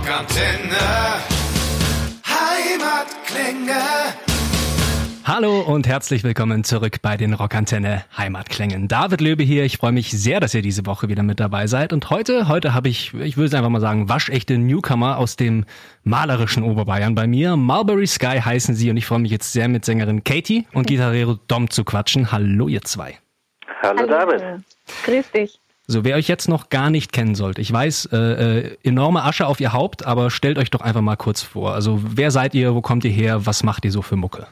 Rockantenne. Heimatklänge. Hallo und herzlich willkommen zurück bei den Rockantenne Heimatklängen. David Löbe hier. Ich freue mich sehr, dass ihr diese Woche wieder mit dabei seid. Und heute, heute habe ich, ich würde es einfach mal sagen, waschechte Newcomer aus dem malerischen Oberbayern bei mir. Mulberry Sky heißen sie und ich freue mich jetzt sehr mit Sängerin Katie und Gitarrero Dom zu quatschen. Hallo ihr zwei. Hallo, David. Grüß dich. So, wer euch jetzt noch gar nicht kennen sollte, ich weiß, äh, äh, enorme Asche auf ihr Haupt, aber stellt euch doch einfach mal kurz vor. Also, wer seid ihr, wo kommt ihr her, was macht ihr so für Mucke?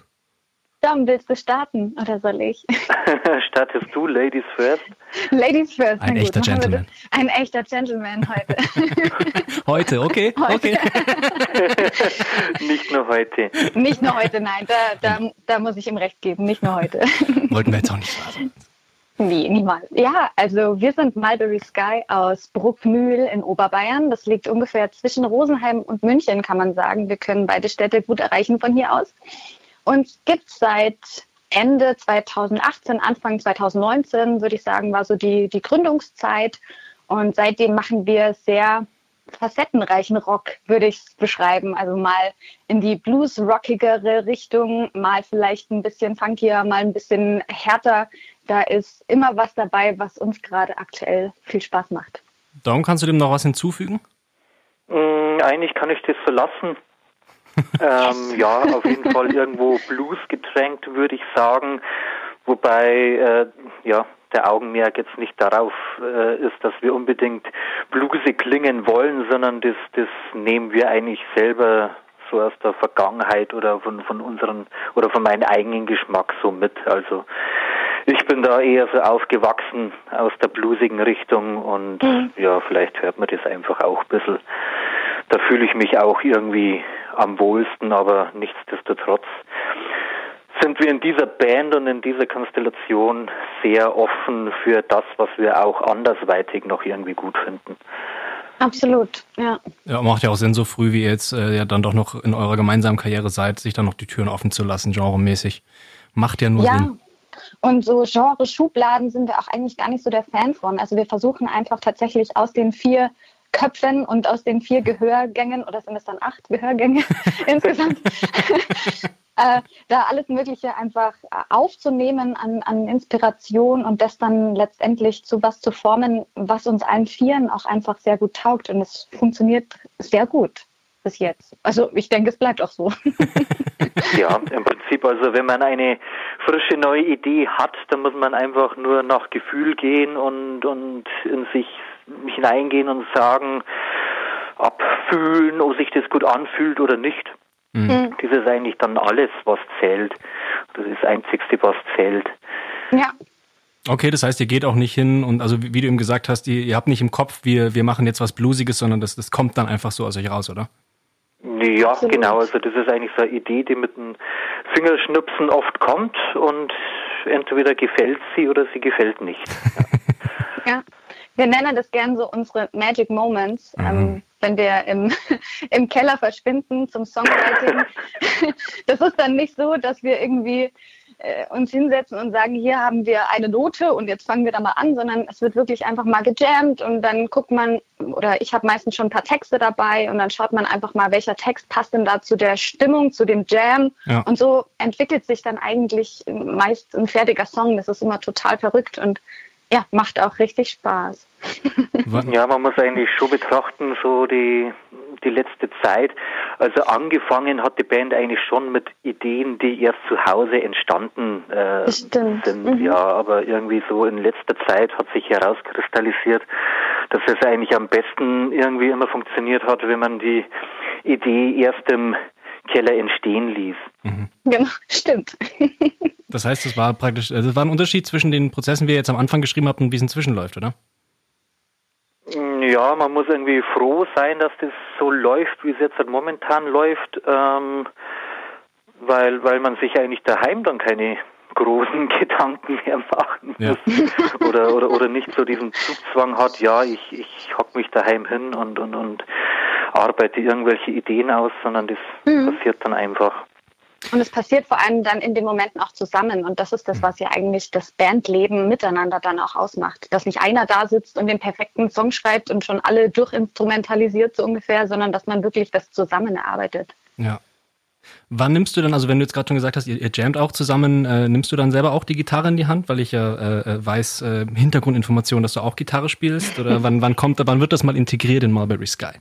Dom, willst du starten oder soll ich? Startest du, Ladies first? Ladies first. Ein echter Gentleman. Ein echter Gentleman heute. Heute, okay, okay. Nicht nur heute. Nicht nur heute, nein, da, da, da muss ich ihm recht geben, nicht nur heute. Wollten wir jetzt auch nicht wahr sein. Nee, niemals. Ja, also wir sind Mulberry Sky aus Bruckmühl in Oberbayern. Das liegt ungefähr zwischen Rosenheim und München, kann man sagen. Wir können beide Städte gut erreichen von hier aus. Uns gibt seit Ende 2018, Anfang 2019, würde ich sagen, war so die, die Gründungszeit. Und seitdem machen wir sehr facettenreichen Rock, würde ich es beschreiben. Also mal in die blues-rockigere Richtung, mal vielleicht ein bisschen funkier, mal ein bisschen härter. Da ist immer was dabei, was uns gerade aktuell viel Spaß macht. Dom, kannst du dem noch was hinzufügen? Mm, eigentlich kann ich das so lassen. ähm, ja, auf jeden Fall irgendwo Blues getränkt, würde ich sagen. Wobei, äh, ja, der Augenmerk jetzt nicht darauf äh, ist, dass wir unbedingt bluesig klingen wollen, sondern das, das nehmen wir eigentlich selber so aus der Vergangenheit oder von, von unseren oder von meinem eigenen Geschmack so mit. Also ich bin da eher so aufgewachsen aus der bluesigen Richtung und ja, vielleicht hört man das einfach auch ein bisschen. Da fühle ich mich auch irgendwie am wohlsten, aber nichtsdestotrotz sind wir in dieser Band und in dieser Konstellation sehr offen für das, was wir auch andersweitig noch irgendwie gut finden. Absolut, ja. Ja, macht ja auch Sinn, so früh wie ihr jetzt äh, ja dann doch noch in eurer gemeinsamen Karriere seid, sich dann noch die Türen offen zu lassen, genremäßig. Macht ja nur Ja. Sinn. Und so Genre-Schubladen sind wir auch eigentlich gar nicht so der Fan von. Also wir versuchen einfach tatsächlich aus den vier Köpfen und aus den vier Gehörgängen, oder sind es dann acht Gehörgänge insgesamt, äh, da alles Mögliche einfach äh, aufzunehmen an, an Inspiration und das dann letztendlich zu was zu formen, was uns allen Vieren auch einfach sehr gut taugt. Und es funktioniert sehr gut bis jetzt. Also ich denke, es bleibt auch so. Ja, im Prinzip, also wenn man eine frische neue Idee hat, dann muss man einfach nur nach Gefühl gehen und, und in sich hineingehen und sagen, abfühlen, ob sich das gut anfühlt oder nicht. Mhm. Das ist eigentlich dann alles, was zählt. Das ist das Einzigste, was zählt. ja. Okay, das heißt, ihr geht auch nicht hin und also wie, wie du eben gesagt hast, ihr, ihr habt nicht im Kopf, wir, wir machen jetzt was Bluesiges, sondern das, das kommt dann einfach so aus euch raus, oder? Ja, Absolut. genau. Also das ist eigentlich so eine Idee, die mit dem Fingerschnipsen oft kommt und entweder gefällt sie oder sie gefällt nicht. Ja, wir nennen das gern so unsere Magic Moments, ähm, wenn wir im, im Keller verschwinden zum Songwriting. das ist dann nicht so, dass wir irgendwie äh, uns hinsetzen und sagen, hier haben wir eine Note und jetzt fangen wir da mal an, sondern es wird wirklich einfach mal gejammt und dann guckt man, oder ich habe meistens schon ein paar Texte dabei und dann schaut man einfach mal, welcher Text passt denn da zu der Stimmung, zu dem Jam. Ja. Und so entwickelt sich dann eigentlich meist ein fertiger Song. Das ist immer total verrückt und ja, macht auch richtig Spaß. Ja, man muss eigentlich schon betrachten, so die, die letzte Zeit. Also angefangen hat die Band eigentlich schon mit Ideen, die erst zu Hause entstanden äh, stimmt. sind. Mhm. Ja, aber irgendwie so in letzter Zeit hat sich herauskristallisiert, dass es eigentlich am besten irgendwie immer funktioniert hat, wenn man die Idee erst im Keller entstehen ließ. Genau, stimmt. Das heißt, das war praktisch, also das war ein Unterschied zwischen den Prozessen, wie ihr jetzt am Anfang geschrieben habt und wie es inzwischen läuft, oder? Ja, man muss irgendwie froh sein, dass das so läuft, wie es jetzt halt momentan läuft, ähm, weil, weil man sich eigentlich daheim dann keine großen Gedanken mehr machen Ja. muss oder, oder, oder nicht so diesen Zugzwang hat, ja, ich, ich hock mich daheim hin und, und, und arbeite irgendwelche Ideen aus, sondern das passiert dann einfach. Und es passiert vor allem dann in den Momenten auch zusammen. Und das ist das, was ja eigentlich das Bandleben miteinander dann auch ausmacht. Dass nicht einer da sitzt und den perfekten Song schreibt und schon alle durchinstrumentalisiert so ungefähr, sondern dass man wirklich das zusammen erarbeitet. Ja. Wann nimmst du dann, also wenn du jetzt gerade schon gesagt hast, ihr, ihr jammt auch zusammen, äh, nimmst du dann selber auch die Gitarre in die Hand, weil ich ja äh, äh weiß, äh, Hintergrundinformation, dass du auch Gitarre spielst? Oder wann, wann kommt, wann wird das mal integriert in Mulberry Sky?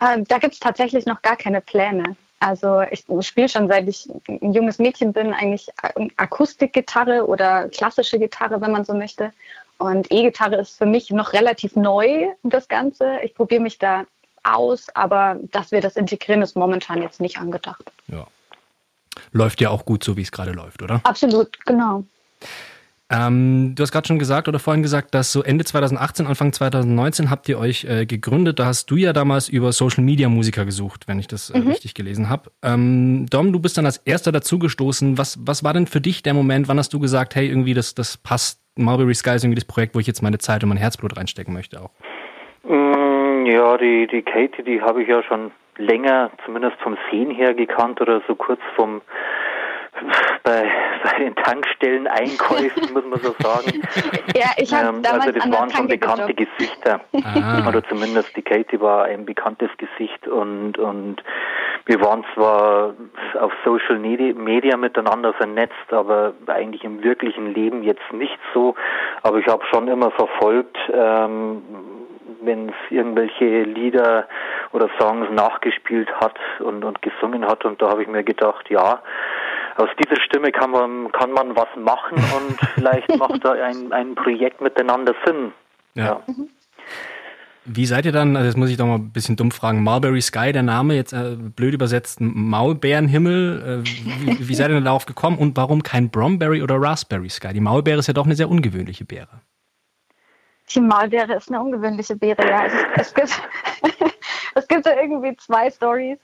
Ähm, da gibt es tatsächlich noch gar keine Pläne. Also ich spiele schon seit ich ein junges Mädchen bin eigentlich Akustikgitarre oder klassische Gitarre, wenn man so möchte. Und E-Gitarre ist für mich noch relativ neu, das Ganze. Ich probiere mich da aus, aber dass wir das integrieren, ist momentan jetzt nicht angedacht. Ja. Läuft ja auch gut so, wie es gerade läuft, oder? Absolut, genau. Ähm, du hast gerade schon gesagt oder vorhin gesagt, dass so Ende 2018, Anfang 2019 habt ihr euch äh, gegründet. Da hast du ja damals über Social Media Musiker gesucht, wenn ich das äh, mhm. richtig gelesen habe. Ähm, Dom, du bist dann als erster dazugestoßen. Was, was war denn für dich der Moment? Wann hast du gesagt, hey, irgendwie das, das passt, Mulberry Sky ist irgendwie das Projekt, wo ich jetzt meine Zeit und mein Herzblut reinstecken möchte auch? Mm, ja, die, die Katie, die habe ich ja schon länger, zumindest vom Sehen her gekannt oder so kurz vom bei, bei den Tankstellen-Einkäufen, muss man so sagen. ja, ich habe ähm, Also das waren schon bekannte gejobbt. Gesichter. Ah. Oder zumindest die Katie war ein bekanntes Gesicht und, und wir waren zwar auf Social Media miteinander vernetzt, aber eigentlich im wirklichen Leben jetzt nicht so. Aber ich habe schon immer verfolgt, ähm, wenn es irgendwelche Lieder oder Songs nachgespielt hat und, und gesungen hat. Und da habe ich mir gedacht, ja, aus dieser Stimme kann man, kann man was machen und vielleicht macht da ein, ein Projekt miteinander Sinn. Ja. ja. Wie seid ihr dann, also jetzt muss ich doch mal ein bisschen dumm fragen, Mulberry Sky, der Name, jetzt äh, blöd übersetzt, Maulbeerenhimmel, äh, wie, wie seid ihr denn darauf gekommen und warum kein Bromberry oder Raspberry Sky? Die Maulbeere ist ja doch eine sehr ungewöhnliche Beere. Die Maulbeere ist eine ungewöhnliche Beere, ja. Es, es gibt, es gibt da irgendwie zwei Stories.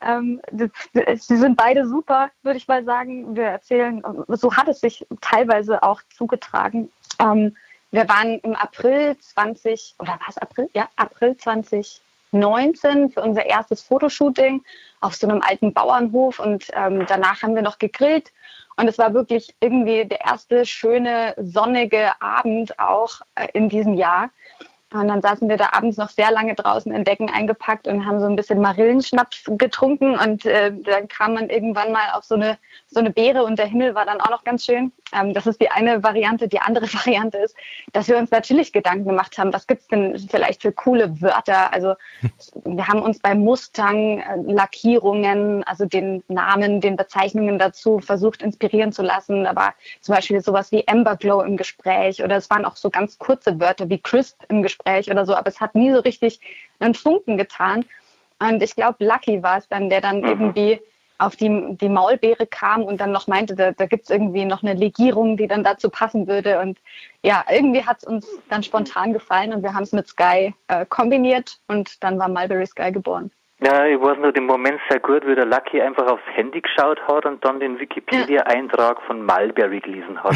Ähm, sie sind beide super, würde ich mal sagen. Wir erzählen, so hat es sich teilweise auch zugetragen. Ähm, wir waren im April 20, oder war es April? Ja, April 2019 für unser erstes Fotoshooting auf so einem alten Bauernhof und ähm, danach haben wir noch gegrillt und es war wirklich irgendwie der erste schöne sonnige Abend auch äh, in diesem Jahr. Und dann saßen wir da abends noch sehr lange draußen in Decken eingepackt und haben so ein bisschen Marillenschnaps getrunken. Und äh, dann kam man irgendwann mal auf so eine, so eine Beere und der Himmel war dann auch noch ganz schön. Ähm, das ist die eine Variante. Die andere Variante ist, dass wir uns natürlich Gedanken gemacht haben, was gibt's denn vielleicht für coole Wörter? Also wir haben uns bei Mustang, äh, Lackierungen, also den Namen, den Bezeichnungen dazu versucht inspirieren zu lassen. Da war zum Beispiel sowas wie Amberglow im Gespräch oder es waren auch so ganz kurze Wörter wie Crisp im Gespräch. Gespräch oder so, aber es hat nie so richtig einen Funken getan. Und ich glaube, Lucky war es dann, der dann mhm. irgendwie auf die, die Maulbeere kam und dann noch meinte, da, da gibt es irgendwie noch eine Legierung, die dann dazu passen würde. Und ja, irgendwie hat es uns dann spontan gefallen und wir haben es mit Sky äh, kombiniert und dann war Mulberry Sky geboren. Ja, ich weiß nur den Moment sehr gut, wie der Lucky einfach aufs Handy geschaut hat und dann den Wikipedia-Eintrag von Mulberry gelesen hat.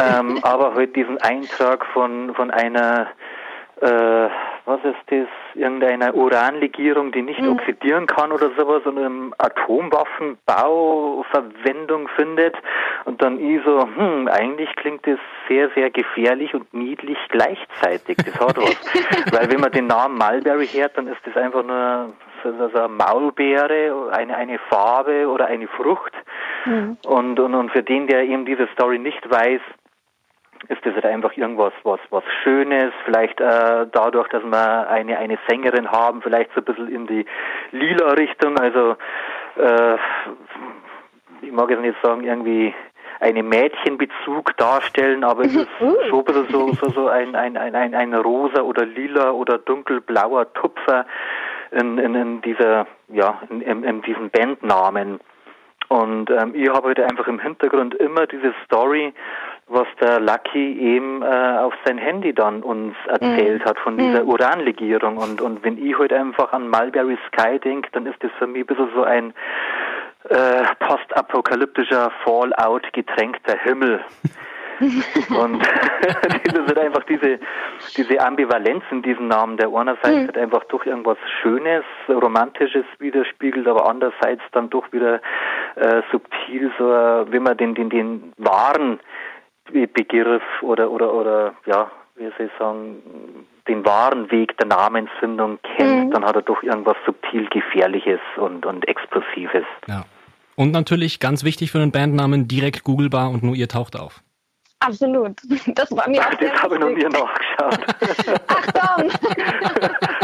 ähm, aber halt diesen Eintrag von, von einer äh, was ist das, irgendeiner Uranlegierung, die nicht mhm. oxidieren kann oder sowas und im Atomwaffenbau Verwendung findet und dann ich so, hm, eigentlich klingt das sehr, sehr gefährlich und niedlich gleichzeitig. Das hat was. Weil wenn man den Namen Mulberry hört, dann ist das einfach nur so, so eine Maulbeere, eine, eine Farbe oder eine Frucht. Mhm. Und, und, und für den, der eben diese Story nicht weiß, ist das halt einfach irgendwas was was Schönes, vielleicht äh, dadurch, dass wir eine eine Sängerin haben, vielleicht so ein bisschen in die lila Richtung, also äh, ich mag jetzt nicht sagen irgendwie einen Mädchenbezug darstellen, aber es ist schon ein bisschen so, so, so ein, ein, ein, ein, ein rosa oder lila oder dunkelblauer Tupfer in, in, in dieser, ja, in, in, in diesem Bandnamen. Und ähm, ich habe heute halt einfach im Hintergrund immer diese Story was der Lucky eben äh, auf sein Handy dann uns erzählt mhm. hat von dieser mhm. Uranlegierung. Und, und wenn ich heute einfach an Mulberry Sky denke, dann ist das für mich ein bisschen so ein äh, postapokalyptischer Fallout getränkter Himmel. und das ist einfach diese, diese Ambivalenz in diesem Namen, der einerseits mhm. halt einfach durch irgendwas Schönes, Romantisches widerspiegelt, aber andererseits dann doch wieder äh, subtil, so wie man den, den, den wahren Begriff oder, oder, oder, ja, wie soll ich sagen, den wahren Weg der Namensfindung kennt, mhm. dann hat er doch irgendwas subtil Gefährliches und, und Explosives. Ja. Und natürlich ganz wichtig für einen Bandnamen, direkt googlebar und nur ihr taucht auf. Absolut. Das war mir Ach, Das habe ich noch nie nachgeschaut. Achtung!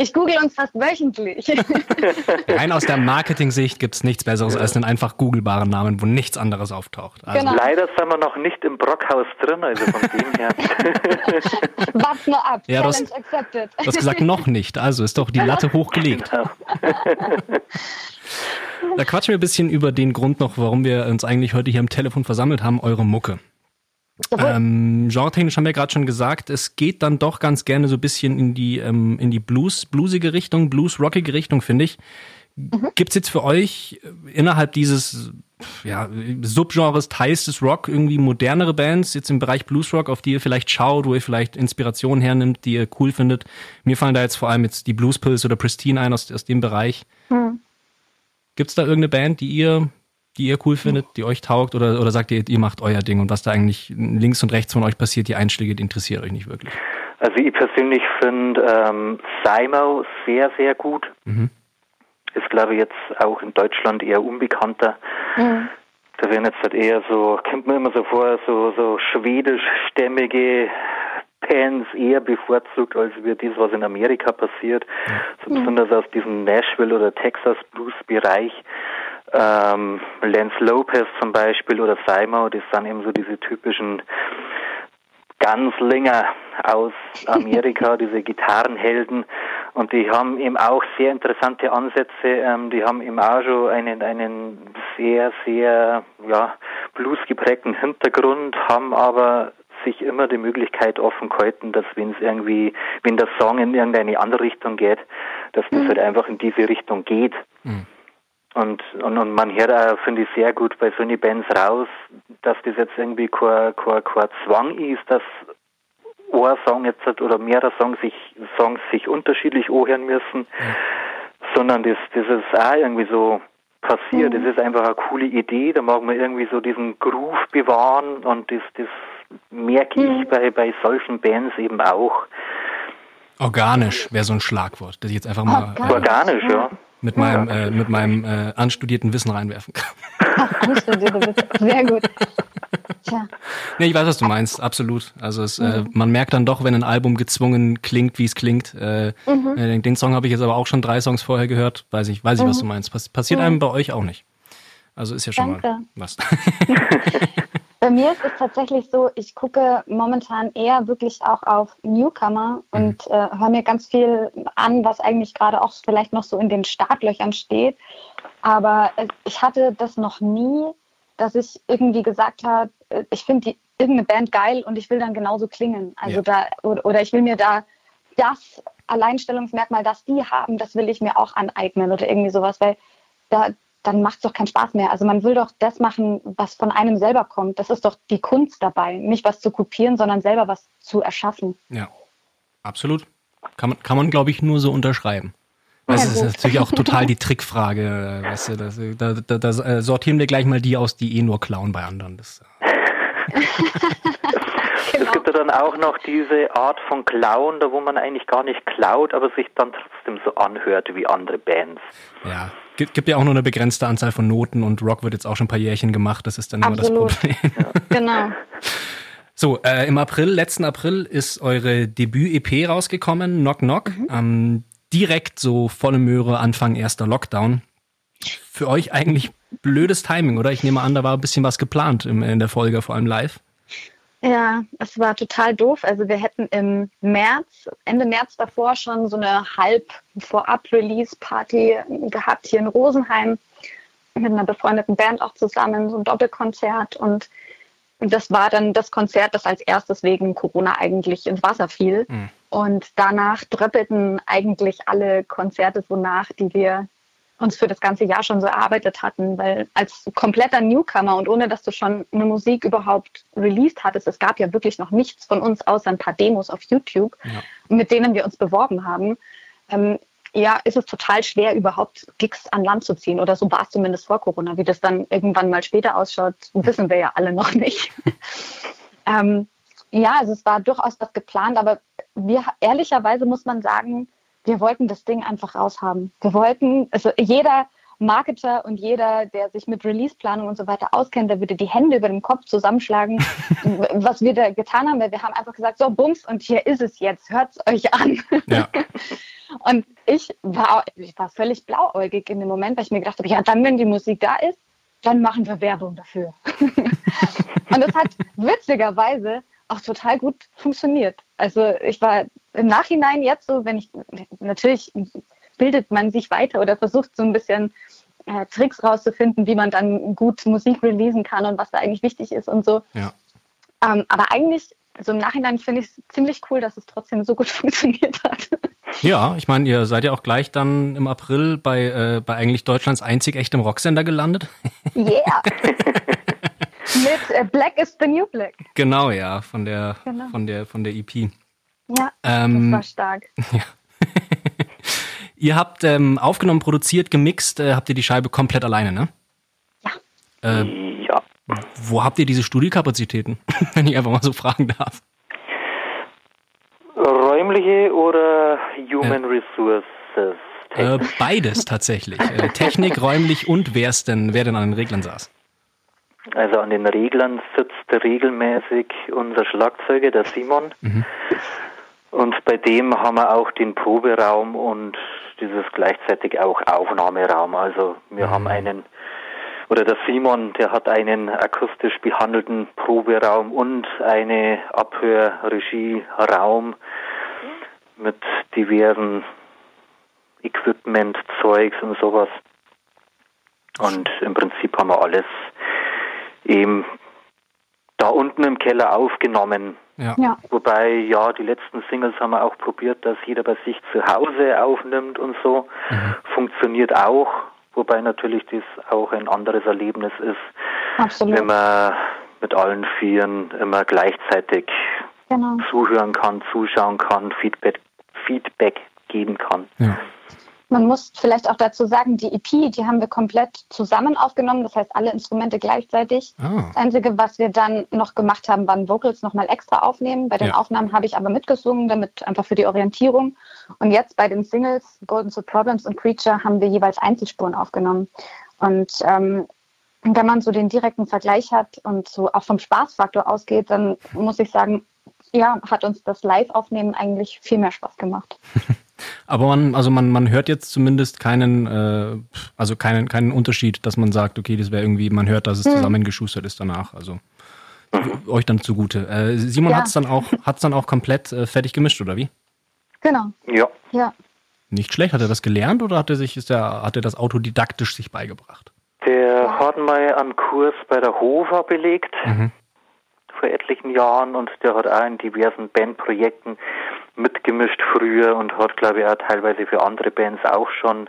Ich google uns fast wöchentlich. Rein aus der Marketing-Sicht gibt es nichts Besseres als einen einfach googelbaren Namen, wo nichts anderes auftaucht. Also genau. Leider sind wir noch nicht im Brockhaus drin, also von dem her. Wart nur ab. Ja, du, hast, accepted. du hast gesagt, noch nicht. Also ist doch die Latte hochgelegt. Genau. Da quatschen wir ein bisschen über den Grund noch, warum wir uns eigentlich heute hier am Telefon versammelt haben, eure Mucke. Ähm, genretechnisch haben wir gerade schon gesagt, es geht dann doch ganz gerne so ein bisschen in die, ähm, in die Blues, bluesige Richtung, blues-rockige Richtung, finde ich. Mhm. Gibt es jetzt für euch innerhalb dieses ja, Subgenres Teils des Rock irgendwie modernere Bands jetzt im Bereich Bluesrock, auf die ihr vielleicht schaut, wo ihr vielleicht Inspiration hernimmt, die ihr cool findet? Mir fallen da jetzt vor allem jetzt die Blues Pills oder Pristine ein aus, aus dem Bereich. Mhm. Gibt es da irgendeine Band, die ihr die ihr cool findet, die euch taugt? Oder, oder sagt ihr, ihr macht euer Ding und was da eigentlich links und rechts von euch passiert, die Einschläge, die interessiert euch nicht wirklich? Also ich persönlich finde ähm, Simo sehr, sehr gut. Mhm. Ist, glaube ich, jetzt auch in Deutschland eher unbekannter. Mhm. Da werden jetzt halt eher so, kommt mir immer so vor, so, so schwedischstämmige Bands eher bevorzugt, als wie das, was in Amerika passiert. So mhm. besonders aus diesem Nashville oder Texas Blues Bereich. Ähm, Lance Lopez zum Beispiel oder Simon, das sind eben so diese typischen Ganzlinger aus Amerika, diese Gitarrenhelden. Und die haben eben auch sehr interessante Ansätze. Ähm, die haben eben auch schon einen, einen sehr, sehr ja, bluesgeprägten Hintergrund, haben aber sich immer die Möglichkeit offen gehalten, dass wenn es irgendwie, wenn der Song in irgendeine andere Richtung geht, dass das mhm. halt einfach in diese Richtung geht. Mhm. Und, und, und man hört auch, finde ich, sehr gut bei solchen Bands raus, dass das jetzt irgendwie kein, kein, kein Zwang ist, dass ein Song jetzt oder mehrere Songs sich, Songs sich unterschiedlich anhören müssen, ja. sondern das, das ist auch irgendwie so passiert. Mhm. Das ist einfach eine coole Idee, da mag man irgendwie so diesen Groove bewahren und das, das merke ich mhm. bei, bei solchen Bands eben auch. Organisch wäre so ein Schlagwort, das ich jetzt einfach mal. Äh, Organisch ja mit meinem, äh, mit meinem äh, anstudierten Wissen reinwerfen kann. Anstudierte Wissen, sehr gut. Tja. Nee, ich weiß, was du meinst, absolut. Also es, äh, mhm. äh, man merkt dann doch, wenn ein Album gezwungen klingt, wie es klingt. Äh, mhm. Äh, den Song habe ich jetzt aber auch schon drei Songs vorher gehört. Weiß ich, weiß ich, mhm. was du meinst. Pass passiert einem mhm. bei euch auch nicht. Also ist ja schon Danke. mal was. Bei mir ist es tatsächlich so, ich gucke momentan eher wirklich auch auf Newcomer und mhm. äh, höre mir ganz viel an, was eigentlich gerade auch vielleicht noch so in den Startlöchern steht. Aber äh, ich hatte das noch nie, dass ich irgendwie gesagt habe, äh, ich finde irgendeine Band geil und ich will dann genauso klingen. Also ja. da, oder, oder ich will mir da das Alleinstellungsmerkmal, das die haben, das will ich mir auch aneignen oder irgendwie sowas, weil da, dann macht es doch keinen Spaß mehr. Also man will doch das machen, was von einem selber kommt. Das ist doch die Kunst dabei. Nicht was zu kopieren, sondern selber was zu erschaffen. Ja, absolut. Kann man, kann man glaube ich, nur so unterschreiben. Das ist natürlich auch total die Trickfrage. Weißt du, das, da, da, da, äh, sortieren wir gleich mal die aus, die eh nur klauen bei anderen. Das, Genau. Es gibt ja dann auch noch diese Art von Klauen, da wo man eigentlich gar nicht klaut, aber sich dann trotzdem so anhört wie andere Bands. Ja, gibt, gibt ja auch nur eine begrenzte Anzahl von Noten und Rock wird jetzt auch schon ein paar Jährchen gemacht, das ist dann Absolut. immer das Problem. Ja. Genau. So, äh, im April, letzten April ist eure Debüt-EP rausgekommen, Knock Knock. Mhm. Ähm, direkt so volle Möhre, Anfang erster Lockdown. Für euch eigentlich blödes Timing, oder? Ich nehme an, da war ein bisschen was geplant in, in der Folge, vor allem live. Ja, es war total doof. Also wir hätten im März, Ende März davor schon so eine halb Vorab-Release-Party gehabt hier in Rosenheim mit einer befreundeten Band auch zusammen, so ein Doppelkonzert und das war dann das Konzert, das als erstes wegen Corona eigentlich ins Wasser fiel. Mhm. Und danach dröppelten eigentlich alle Konzerte so nach, die wir uns für das ganze Jahr schon so erarbeitet hatten, weil als kompletter Newcomer und ohne dass du schon eine Musik überhaupt released hattest, es gab ja wirklich noch nichts von uns außer ein paar Demos auf YouTube, ja. mit denen wir uns beworben haben. Ähm, ja, ist es total schwer, überhaupt Gigs an Land zu ziehen. Oder so war es zumindest vor Corona. Wie das dann irgendwann mal später ausschaut, wissen wir ja alle noch nicht. ähm, ja, also es war durchaus was geplant, aber wir ehrlicherweise muss man sagen, wir wollten das Ding einfach raushaben. Wir wollten, also jeder Marketer und jeder, der sich mit Release-Planung und so weiter auskennt, der würde die Hände über den Kopf zusammenschlagen, was wir da getan haben. Weil wir haben einfach gesagt, so Bums und hier ist es jetzt, hört es euch an. Ja. und ich war, ich war völlig blauäugig in dem Moment, weil ich mir gedacht habe, ja dann, wenn die Musik da ist, dann machen wir Werbung dafür. und das hat witzigerweise auch total gut funktioniert. Also ich war im Nachhinein jetzt so, wenn ich natürlich bildet man sich weiter oder versucht so ein bisschen äh, Tricks rauszufinden, wie man dann gut Musik releasen kann und was da eigentlich wichtig ist und so. Ja. Ähm, aber eigentlich, so im Nachhinein finde ich es ziemlich cool, dass es trotzdem so gut funktioniert hat. Ja, ich meine, ihr seid ja auch gleich dann im April bei, äh, bei eigentlich Deutschlands einzig echtem Rocksender gelandet. Yeah. Mit äh, Black is the New Black. Genau, ja, von der, genau. von der, von der EP. Ja, ähm, das war stark. Ja. Ihr habt ähm, aufgenommen, produziert, gemixt, äh, habt ihr die Scheibe komplett alleine, ne? Ja. Äh, ja. Wo habt ihr diese Studiokapazitäten, wenn ich einfach mal so fragen darf? Räumliche oder Human äh, Resources? Äh, beides tatsächlich. Äh, Technik, räumlich und wer es denn, wer denn an den Reglern saß? Also an den Reglern sitzt regelmäßig unser Schlagzeuger, der Simon. Mhm. Und bei dem haben wir auch den Proberaum und dieses gleichzeitig auch Aufnahmeraum. Also wir mhm. haben einen, oder der Simon, der hat einen akustisch behandelten Proberaum und eine Abhörregieraum mit diversen Equipment, Zeugs und sowas. Und im Prinzip haben wir alles eben da unten im Keller aufgenommen. Ja. ja. Wobei, ja, die letzten Singles haben wir auch probiert, dass jeder bei sich zu Hause aufnimmt und so. Mhm. Funktioniert auch, wobei natürlich das auch ein anderes Erlebnis ist, Absolut. wenn man mit allen Vieren immer gleichzeitig genau. zuhören kann, zuschauen kann, Feedback, Feedback geben kann. Ja. Man muss vielleicht auch dazu sagen, die EP, die haben wir komplett zusammen aufgenommen, das heißt alle Instrumente gleichzeitig. Oh. Das Einzige, was wir dann noch gemacht haben, waren Vocals nochmal extra aufnehmen. Bei den ja. Aufnahmen habe ich aber mitgesungen, damit einfach für die Orientierung. Und jetzt bei den Singles Golden Soul Problems und Creature haben wir jeweils Einzelspuren aufgenommen. Und ähm, wenn man so den direkten Vergleich hat und so auch vom Spaßfaktor ausgeht, dann muss ich sagen, ja, hat uns das Live-Aufnehmen eigentlich viel mehr Spaß gemacht. Aber man, also man, man hört jetzt zumindest keinen, äh, also keinen, keinen Unterschied, dass man sagt, okay, das wäre irgendwie, man hört, dass es hm. zusammengeschustert ist danach. Also euch dann zugute. Äh, Simon ja. hat es dann auch, hat's dann auch komplett äh, fertig gemischt, oder wie? Genau. Ja. Ja. Nicht schlecht. Hat er das gelernt oder hat er sich, ist der, hat er das autodidaktisch sich beigebracht? Der hat mal einen Kurs bei der Hofer belegt. Mhm vor etlichen Jahren und der hat auch in diversen Bandprojekten mitgemischt früher und hat, glaube ich, auch teilweise für andere Bands auch schon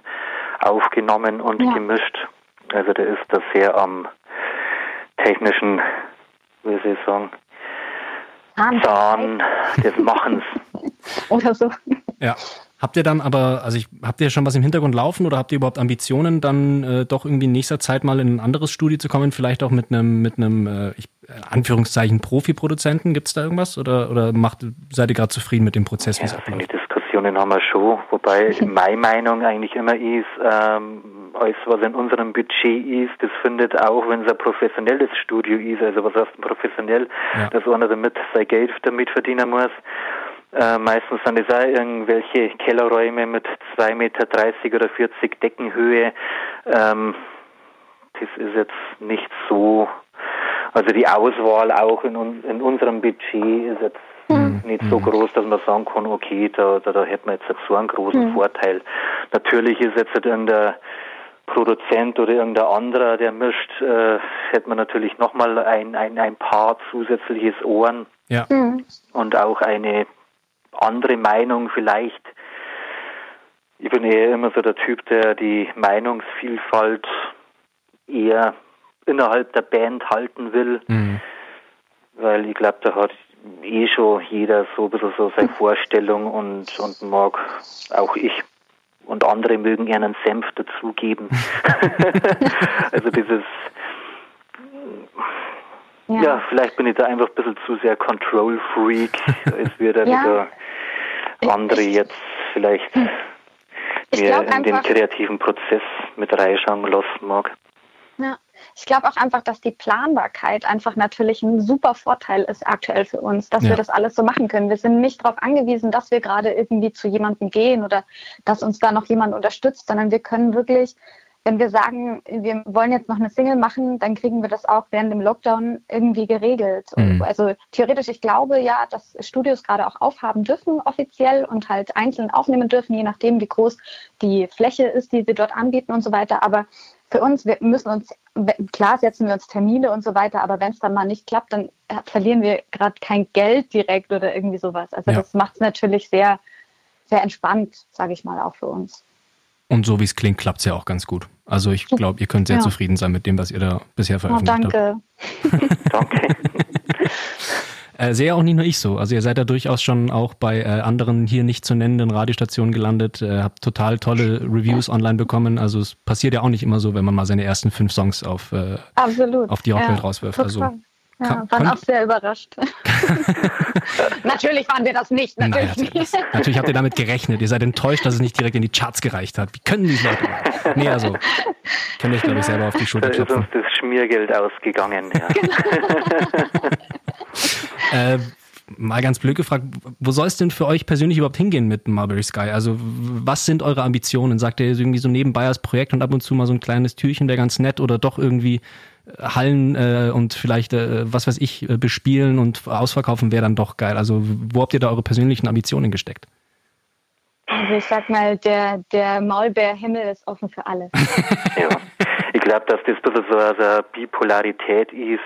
aufgenommen und ja. gemischt. Also der ist da sehr am technischen, wie soll ich sagen, Zahn des Machens. Oder so. Ja. Habt ihr dann aber, also ich, habt ihr schon was im Hintergrund laufen oder habt ihr überhaupt Ambitionen, dann äh, doch irgendwie in nächster Zeit mal in ein anderes Studio zu kommen, vielleicht auch mit einem, mit einem, äh, ich, äh, Anführungszeichen Profi-Produzenten? Gibt es da irgendwas oder, oder macht, seid ihr gerade zufrieden mit dem Prozess, wie es abläuft? Die Diskussionen haben wir schon, wobei meine Meinung eigentlich immer ist, ähm, alles was in unserem Budget ist, das findet auch, wenn es ein professionelles Studio ist, also was heißt professionell, ja. dass einer damit sein Geld damit verdienen muss. Äh, meistens sind es auch irgendwelche Kellerräume mit 2,30 Meter oder 40 Deckenhöhe. Ähm, das ist jetzt nicht so, also die Auswahl auch in, in unserem Budget ist jetzt mhm. nicht so groß, dass man sagen kann, okay, da, da, da hätte man jetzt so einen großen mhm. Vorteil. Natürlich ist jetzt irgendein Produzent oder irgendein anderer, der mischt, äh, hätte man natürlich nochmal ein, ein, ein paar zusätzliches Ohren ja. Mhm. und auch eine andere Meinung vielleicht. Ich bin eher immer so der Typ, der die Meinungsvielfalt eher innerhalb der Band halten will, mhm. weil ich glaube, da hat eh schon jeder so ein bisschen so seine Vorstellung und, und mag auch ich und andere mögen eher einen Senf dazugeben. also dieses ja. ja. vielleicht bin ich da einfach ein bisschen zu sehr Control-Freak. es wird da ja. wieder andere jetzt vielleicht ich mir in den kreativen Prozess mit reinschauen lassen mag. Ja, ich glaube auch einfach, dass die Planbarkeit einfach natürlich ein super Vorteil ist aktuell für uns, dass ja. wir das alles so machen können. Wir sind nicht darauf angewiesen, dass wir gerade irgendwie zu jemandem gehen oder dass uns da noch jemand unterstützt, sondern wir können wirklich wenn wir sagen, wir wollen jetzt noch eine Single machen, dann kriegen wir das auch während dem Lockdown irgendwie geregelt. Mhm. Also theoretisch, ich glaube ja, dass Studios gerade auch aufhaben dürfen offiziell und halt einzeln aufnehmen dürfen, je nachdem, wie groß die Fläche ist, die sie dort anbieten und so weiter. Aber für uns, wir müssen uns, klar setzen wir uns Termine und so weiter, aber wenn es dann mal nicht klappt, dann verlieren wir gerade kein Geld direkt oder irgendwie sowas. Also ja. das macht es natürlich sehr, sehr entspannt, sage ich mal, auch für uns. Und so wie es klingt, klappt es ja auch ganz gut. Also ich glaube, ihr könnt sehr ja. zufrieden sein mit dem, was ihr da bisher veröffentlicht oh, danke. habt. danke. Äh, sehe auch nicht nur ich so. Also ihr seid da durchaus schon auch bei äh, anderen hier nicht zu nennenden Radiostationen gelandet, äh, habt total tolle Reviews online bekommen. Also es passiert ja auch nicht immer so, wenn man mal seine ersten fünf Songs auf, äh, auf die Rockwelt ja, rauswirft. Also ja, waren auch sehr überrascht. natürlich waren wir das nicht. Natürlich, Nein, nicht. natürlich habt ihr damit gerechnet. Ihr seid enttäuscht, dass es nicht direkt in die Charts gereicht hat. Wie können die Leute machen? Nee, also, könnt ihr, glaube ich, selber auf die Schulter klopfen. Da ist uns das Schmiergeld ausgegangen. Ja. äh, mal ganz blöd gefragt, wo soll es denn für euch persönlich überhaupt hingehen mit Mulberry Sky? Also was sind eure Ambitionen? Sagt ihr irgendwie so nebenbei als Projekt und ab und zu mal so ein kleines Türchen wäre ganz nett oder doch irgendwie Hallen äh, und vielleicht, äh, was weiß ich, äh, bespielen und ausverkaufen wäre dann doch geil. Also wo habt ihr da eure persönlichen Ambitionen gesteckt? Also ich sag mal, der, der Maulbeerhimmel ist offen für alle. ja, ich glaube, dass das ein bisschen so eine Bipolarität ist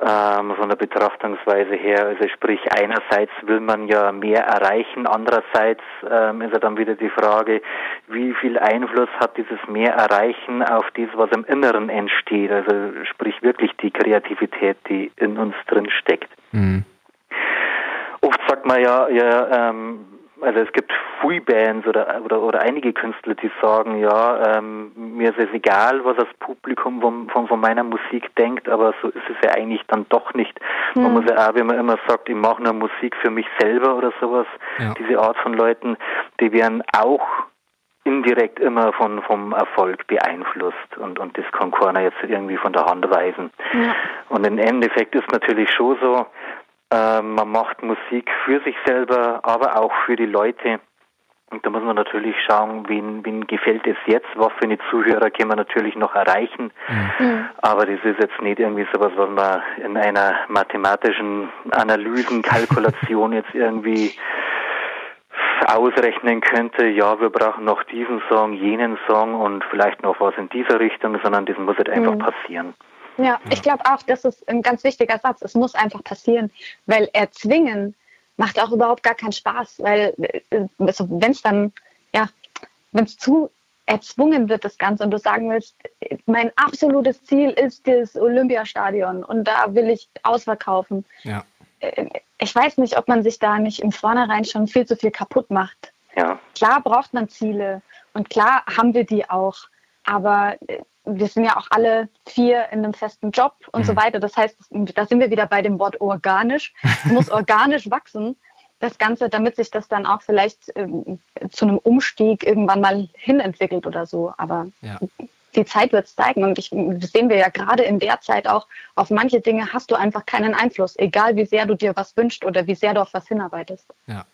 ähm, von der Betrachtungsweise her. Also sprich, einerseits will man ja mehr erreichen, andererseits ähm, ist ja dann wieder die Frage, wie viel Einfluss hat dieses mehr Erreichen auf das, was im Inneren entsteht. Also sprich wirklich die Kreativität, die in uns drin steckt. Mhm. Oft sagt man ja, ja ähm, also es gibt viele Bands oder, oder, oder einige Künstler, die sagen, ja, ähm, mir ist es egal, was das Publikum von, von, von meiner Musik denkt, aber so ist es ja eigentlich dann doch nicht. Mhm. Man hm. muss ja auch, wenn man immer sagt, ich mache nur Musik für mich selber oder sowas, ja. diese Art von Leuten, die werden auch indirekt immer von vom Erfolg beeinflusst und und das kann keiner jetzt irgendwie von der Hand weisen. Ja. Und im Endeffekt ist natürlich schon so, äh, man macht Musik für sich selber, aber auch für die Leute. Und da muss man natürlich schauen, wen, wen gefällt es jetzt, was für eine Zuhörer kann man natürlich noch erreichen. Mhm. Aber das ist jetzt nicht irgendwie sowas, was man in einer mathematischen Analysen, Kalkulation jetzt irgendwie ausrechnen könnte, ja, wir brauchen noch diesen Song, jenen Song und vielleicht noch was in dieser Richtung, sondern das muss halt einfach mhm. passieren. Ja, ich glaube auch, das ist ein ganz wichtiger Satz. Es muss einfach passieren, weil erzwingen macht auch überhaupt gar keinen Spaß, weil äh, also wenn es dann, ja, wenn es zu erzwungen wird, das Ganze, und du sagen willst, mein absolutes Ziel ist das Olympiastadion und da will ich ausverkaufen. Ja. Äh, ich weiß nicht, ob man sich da nicht im Vornherein schon viel zu viel kaputt macht. Ja. Klar braucht man Ziele und klar haben wir die auch, aber äh, wir sind ja auch alle vier in einem festen Job und mhm. so weiter. Das heißt, da sind wir wieder bei dem Wort organisch. Es muss organisch wachsen, das Ganze, damit sich das dann auch vielleicht ähm, zu einem Umstieg irgendwann mal hinentwickelt oder so. Aber ja. die Zeit wird es zeigen. Und ich, das sehen wir ja gerade in der Zeit auch, auf manche Dinge hast du einfach keinen Einfluss, egal wie sehr du dir was wünschst oder wie sehr du auf was hinarbeitest. Ja.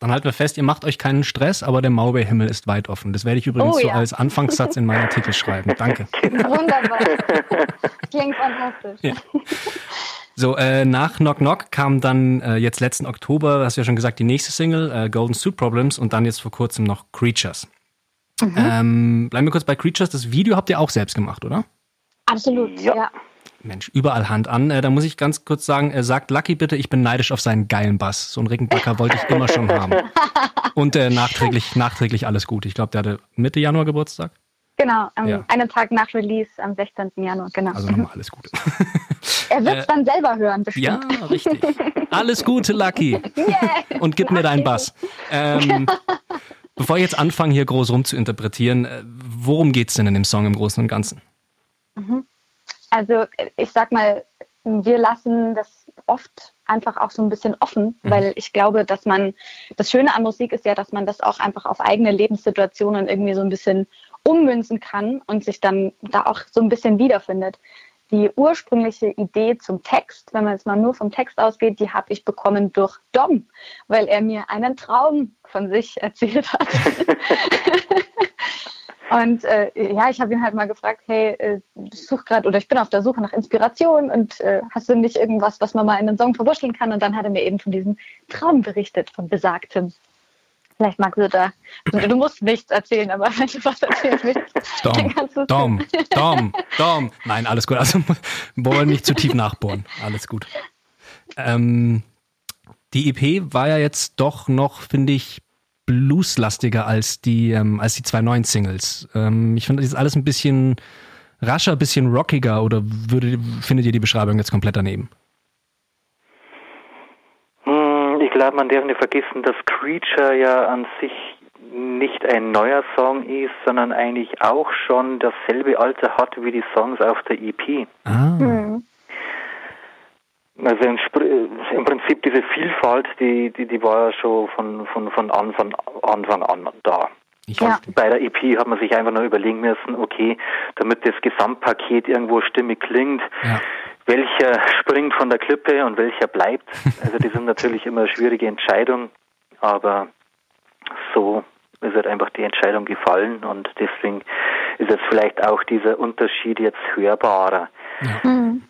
Dann halten wir fest, ihr macht euch keinen Stress, aber der Maulbeerhimmel ist weit offen. Das werde ich übrigens oh, ja. so als Anfangssatz in meinen Artikel schreiben. Danke. Genau. Wunderbar. Klingt fantastisch. Ja. So, äh, nach Knock Knock kam dann äh, jetzt letzten Oktober, hast du ja schon gesagt, die nächste Single, äh, Golden Suit Problems und dann jetzt vor kurzem noch Creatures. Mhm. Ähm, bleiben wir kurz bei Creatures. Das Video habt ihr auch selbst gemacht, oder? Absolut, ja. ja. Mensch, überall Hand an. Äh, da muss ich ganz kurz sagen, äh, sagt Lucky bitte, ich bin neidisch auf seinen geilen Bass. So einen Rickenbacker wollte ich immer schon haben. Und äh, nachträglich, nachträglich alles gut. Ich glaube, der hatte Mitte Januar Geburtstag. Genau, am, ja. einen Tag nach Release am 16. Januar, genau. Also nochmal alles Gute. Er wird es äh, dann selber hören, bestimmt. Ja, richtig. Alles Gute, Lucky. Yeah, Und gib Lucky. mir deinen Bass. Ähm, Bevor ich jetzt anfange, hier groß rum zu interpretieren, äh, worum geht es denn in dem Song im Großen und Ganzen? Mhm. Also ich sag mal, wir lassen das oft einfach auch so ein bisschen offen, mhm. weil ich glaube, dass man, das Schöne an Musik ist ja, dass man das auch einfach auf eigene Lebenssituationen irgendwie so ein bisschen ummünzen kann und sich dann da auch so ein bisschen wiederfindet. Die ursprüngliche Idee zum Text, wenn man jetzt mal nur vom Text ausgeht, die habe ich bekommen durch Dom, weil er mir einen Traum von sich erzählt hat. Und äh, ja, ich habe ihn halt mal gefragt, hey, äh, ich suche gerade oder ich bin auf der Suche nach Inspiration und äh, hast du nicht irgendwas, was man mal in einen Song verwurschteln kann? Und dann hat er mir eben von diesem Traum berichtet, von besagtem. Vielleicht magst du da, du musst nichts erzählen, aber wenn du was erzählen willst, Dom, dann kannst du Dom, Dom, Dom. Nein, alles gut. Also wollen nicht zu tief nachbohren. Alles gut. Ähm, die EP war ja jetzt doch noch, finde ich, blueslastiger als die, ähm, als die zwei neuen Singles. Ähm, ich finde, das ist alles ein bisschen rascher, ein bisschen rockiger oder würde, findet ihr die Beschreibung jetzt komplett daneben? Hm, ich glaube, man darf nicht vergessen, dass Creature ja an sich nicht ein neuer Song ist, sondern eigentlich auch schon dasselbe Alter hat wie die Songs auf der EP. Ah. Mhm. Also im Prinzip diese Vielfalt, die, die, die war ja schon von, von, von Anfang, Anfang an da. Ja. Bei der EP hat man sich einfach nur überlegen müssen, okay, damit das Gesamtpaket irgendwo stimmig klingt, ja. welcher springt von der Klippe und welcher bleibt. Also die sind natürlich immer eine schwierige Entscheidung, aber so ist halt einfach die Entscheidung gefallen und deswegen ist jetzt vielleicht auch dieser Unterschied jetzt hörbarer. Ja. Mhm.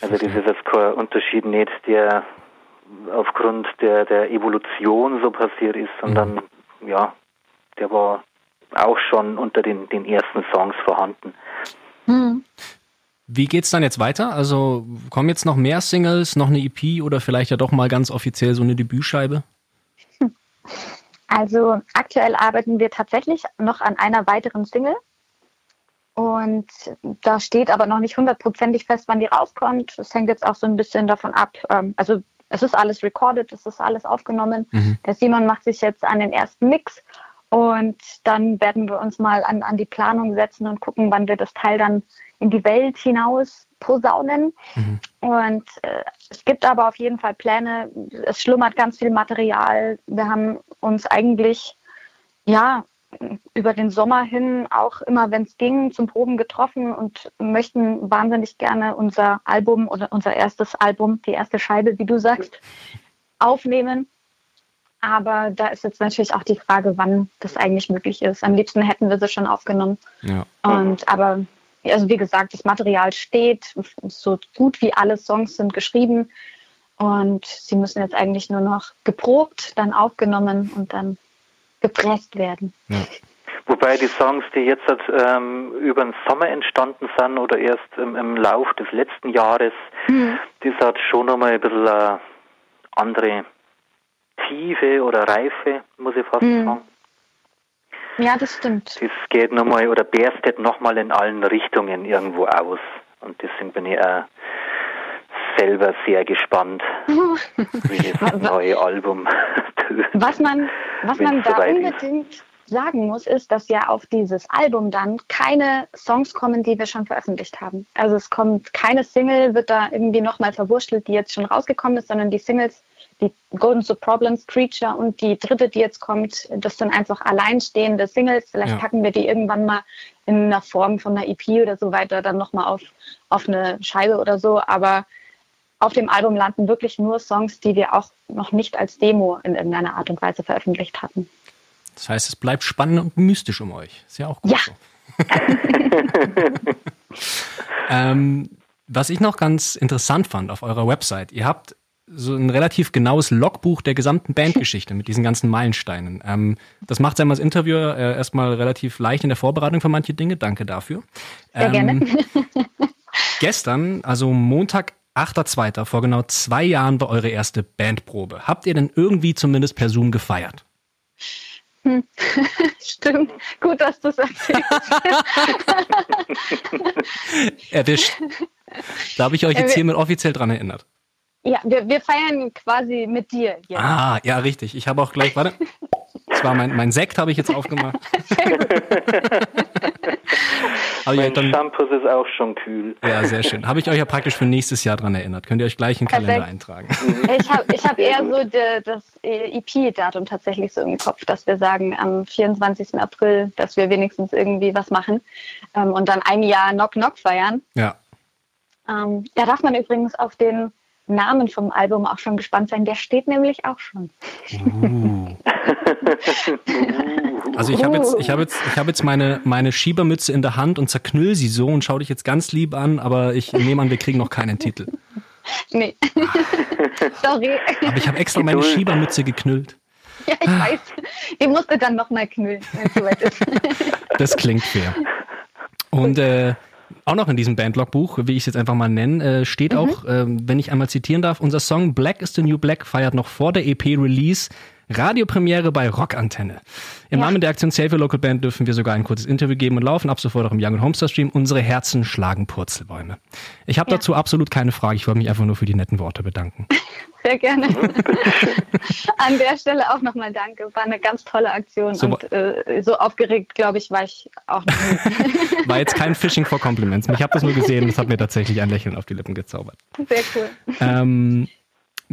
Also das ist jetzt kein Unterschied nicht, der aufgrund der, der Evolution so passiert ist, sondern mhm. ja, der war auch schon unter den, den ersten Songs vorhanden. Mhm. Wie geht's dann jetzt weiter? Also kommen jetzt noch mehr Singles, noch eine EP oder vielleicht ja doch mal ganz offiziell so eine Debütscheibe? Also aktuell arbeiten wir tatsächlich noch an einer weiteren Single. Und da steht aber noch nicht hundertprozentig fest, wann die rauskommt. Das hängt jetzt auch so ein bisschen davon ab. Ähm, also es ist alles recorded, es ist alles aufgenommen. Mhm. Der Simon macht sich jetzt an den ersten Mix und dann werden wir uns mal an, an die Planung setzen und gucken, wann wir das Teil dann in die Welt hinaus posaunen. Mhm. Und äh, es gibt aber auf jeden Fall Pläne. Es schlummert ganz viel Material. Wir haben uns eigentlich ja über den Sommer hin auch immer, wenn es ging, zum Proben getroffen und möchten wahnsinnig gerne unser Album oder unser erstes Album, die erste Scheibe, wie du sagst, aufnehmen. Aber da ist jetzt natürlich auch die Frage, wann das eigentlich möglich ist. Am liebsten hätten wir sie schon aufgenommen. Ja. Und aber also wie gesagt, das Material steht, so gut wie alle Songs sind geschrieben und sie müssen jetzt eigentlich nur noch geprobt, dann aufgenommen und dann gepresst werden. Ja. Wobei die Songs, die jetzt ähm, über den Sommer entstanden sind oder erst im, im Lauf des letzten Jahres, mhm. das hat schon nochmal ein bisschen eine andere Tiefe oder Reife, muss ich fast mhm. sagen. Ja, das stimmt. Das geht nochmal oder berstet nochmal in allen Richtungen irgendwo aus. Und deswegen bin ich auch selber sehr gespannt, wie das neue Album tönt. Was man, was man da unbedingt ist. sagen muss, ist, dass ja auf dieses Album dann keine Songs kommen, die wir schon veröffentlicht haben. Also es kommt keine Single, wird da irgendwie nochmal verwurschtelt, die jetzt schon rausgekommen ist, sondern die Singles, die Golden to Problems, Creature und die dritte, die jetzt kommt, das sind einfach alleinstehende Singles. Vielleicht ja. packen wir die irgendwann mal in einer Form von einer EP oder so weiter dann nochmal auf, auf eine Scheibe oder so. Aber auf dem Album landen wirklich nur Songs, die wir auch noch nicht als Demo in irgendeiner Art und Weise veröffentlicht hatten. Das heißt, es bleibt spannend und mystisch um euch. Ist ja auch gut. Ja. So. ähm, was ich noch ganz interessant fand auf eurer Website, ihr habt so ein relativ genaues Logbuch der gesamten Bandgeschichte mit diesen ganzen Meilensteinen. Ähm, das macht einmal als Interviewer äh, erstmal relativ leicht in der Vorbereitung für manche Dinge. Danke dafür. Sehr ähm, gerne. gestern, also Montag 8.2. vor genau zwei Jahren war eure erste Bandprobe. Habt ihr denn irgendwie zumindest per Zoom gefeiert? Hm. Stimmt. Gut, dass du es erzählst. Erwischt. Da habe ich euch jetzt hiermit offiziell dran erinnert. Ja, wir, wir feiern quasi mit dir. Jetzt. Ah, ja, richtig. Ich habe auch gleich, warte. Das war mein, mein Sekt, habe ich jetzt aufgemacht. Aber mein dann, Shampoos ist auch schon kühl. Ja, sehr schön. Habe ich euch ja praktisch für nächstes Jahr dran erinnert. Könnt ihr euch gleich einen Kalender eintragen. Ich habe ich hab eher so de, das EP-Datum tatsächlich so im Kopf, dass wir sagen am 24. April, dass wir wenigstens irgendwie was machen ähm, und dann ein Jahr Knock Knock feiern. Ja. Ähm, da darf man übrigens auf den Namen vom Album auch schon gespannt sein. Der steht nämlich auch schon. Uh. also ich habe jetzt, ich habe jetzt, ich habe jetzt meine, meine Schiebermütze in der Hand und zerknüll sie so und schaue dich jetzt ganz lieb an, aber ich nehme an, wir kriegen noch keinen Titel. Nee. Sorry. Aber ich habe extra meine Schiebermütze geknüllt. Ja, ich weiß. Die musste dann nochmal knüllen, wenn es soweit ist. Das klingt fair. Und äh, auch noch in diesem Bandlog-Buch, wie ich es jetzt einfach mal nenne, äh, steht mhm. auch, äh, wenn ich einmal zitieren darf, unser Song Black is the New Black feiert noch vor der EP-Release Radiopremiere bei Rockantenne. Im ja. Namen der Aktion Save Your Local Band dürfen wir sogar ein kurzes Interview geben und laufen ab sofort auch im Young Homestar Stream. Unsere Herzen schlagen Purzelbäume. Ich habe ja. dazu absolut keine Frage. Ich wollte mich einfach nur für die netten Worte bedanken. Sehr gerne. An der Stelle auch nochmal danke. War eine ganz tolle Aktion so, und äh, so aufgeregt, glaube ich, war ich auch noch nie. War jetzt kein Fishing for Compliments. Ich habe das nur gesehen. Das hat mir tatsächlich ein Lächeln auf die Lippen gezaubert. Sehr cool. Ähm,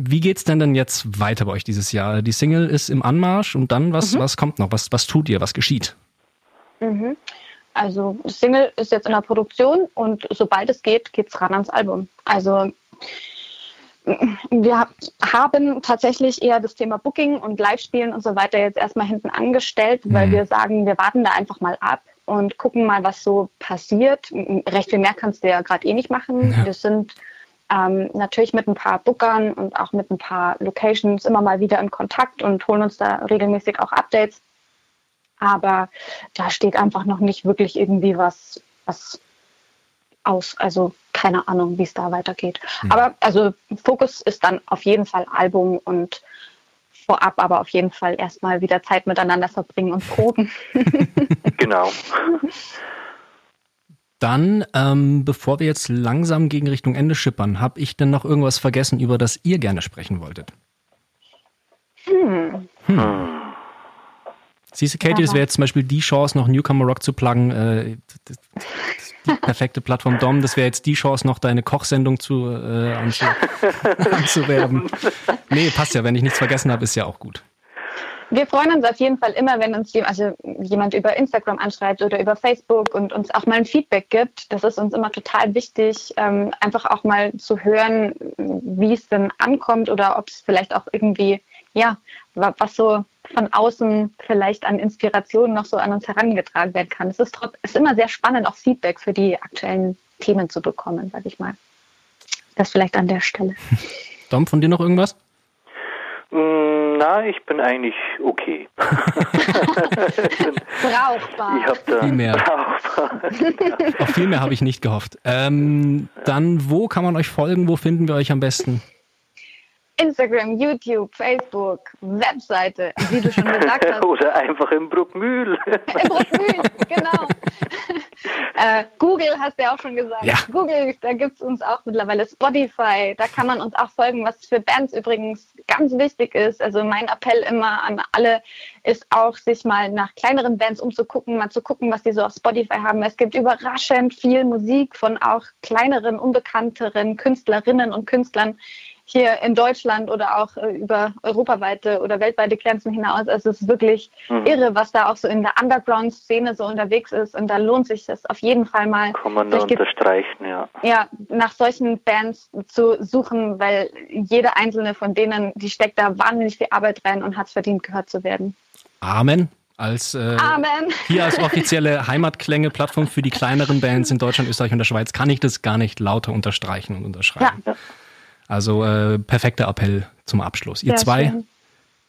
wie geht's denn denn jetzt weiter bei euch dieses Jahr? Die Single ist im Anmarsch und dann, was, mhm. was kommt noch? Was, was tut ihr? Was geschieht? Mhm. Also, Single ist jetzt in der Produktion und sobald es geht, geht's ran ans Album. Also, wir haben tatsächlich eher das Thema Booking und Live-Spielen und so weiter jetzt erstmal hinten angestellt, weil mhm. wir sagen, wir warten da einfach mal ab und gucken mal, was so passiert. Recht viel mehr kannst du ja gerade eh nicht machen. Ja. Wir sind ähm, natürlich mit ein paar Bookern und auch mit ein paar Locations immer mal wieder in Kontakt und holen uns da regelmäßig auch Updates. Aber da steht einfach noch nicht wirklich irgendwie was, was aus. Also keine Ahnung, wie es da weitergeht. Mhm. Aber also Fokus ist dann auf jeden Fall Album und vorab aber auf jeden Fall erstmal wieder Zeit miteinander verbringen und proben. genau. Dann, ähm, bevor wir jetzt langsam gegen Richtung Ende schippern, habe ich denn noch irgendwas vergessen, über das ihr gerne sprechen wolltet? Hm. hm. Siehst du, Katie, das wäre jetzt zum Beispiel die Chance, noch Newcomer Rock zu pluggen. Äh, die perfekte Plattform Dom, das wäre jetzt die Chance, noch deine Kochsendung zu äh, anzu anzuwerben. Nee, passt ja, wenn ich nichts vergessen habe, ist ja auch gut. Wir freuen uns auf jeden Fall immer, wenn uns also jemand über Instagram anschreibt oder über Facebook und uns auch mal ein Feedback gibt. Das ist uns immer total wichtig, ähm, einfach auch mal zu hören, wie es denn ankommt oder ob es vielleicht auch irgendwie, ja, was so von außen vielleicht an Inspiration noch so an uns herangetragen werden kann. Es ist, trotz, ist immer sehr spannend, auch Feedback für die aktuellen Themen zu bekommen, sage ich mal. Das vielleicht an der Stelle. Dom, von dir noch irgendwas? Mm, na, ich bin eigentlich okay. brauchbar. Ich hab da viel mehr. Brauchbar. Auf viel mehr habe ich nicht gehofft. Ähm, dann, wo kann man euch folgen? Wo finden wir euch am besten? Instagram, YouTube, Facebook, Webseite, wie du schon gesagt hast. Oder einfach im Bruckmühl. Im Bruckmühl, genau. äh, Google hast du ja auch schon gesagt. Ja. Google, da gibt es uns auch mittlerweile Spotify. Da kann man uns auch folgen, was für Bands übrigens ganz wichtig ist. Also mein Appell immer an alle ist auch, sich mal nach kleineren Bands umzugucken, mal zu gucken, was die so auf Spotify haben. Es gibt überraschend viel Musik von auch kleineren, unbekannteren Künstlerinnen und Künstlern hier in Deutschland oder auch äh, über europaweite oder weltweite Grenzen hinaus. Es ist wirklich mhm. irre, was da auch so in der Underground-Szene so unterwegs ist. Und da lohnt sich das auf jeden Fall mal. Kann man nur unterstreichen, ja. Ja, nach solchen Bands zu suchen, weil jede einzelne von denen, die steckt da wahnsinnig viel Arbeit rein und hat es verdient, gehört zu werden. Amen als äh, Amen. hier als offizielle Heimatklänge-Plattform für die kleineren Bands in Deutschland, Österreich und der Schweiz kann ich das gar nicht lauter unterstreichen und unterschreiben. Ja. Also äh, perfekter Appell zum Abschluss. Ihr Sehr zwei, schön.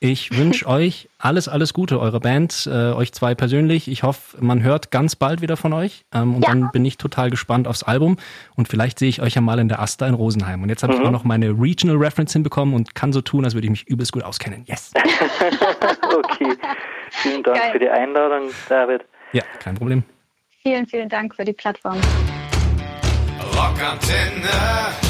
ich wünsche euch alles, alles Gute, eure Band, äh, euch zwei persönlich. Ich hoffe, man hört ganz bald wieder von euch. Ähm, und ja. dann bin ich total gespannt aufs Album. Und vielleicht sehe ich euch ja mal in der Asta in Rosenheim. Und jetzt habe mhm. ich auch noch meine Regional Reference hinbekommen und kann so tun, als würde ich mich übelst gut auskennen. Yes. okay. Vielen Dank Geil. für die Einladung, David. Ja, kein Problem. Vielen, vielen Dank für die Plattform. Rockantenne.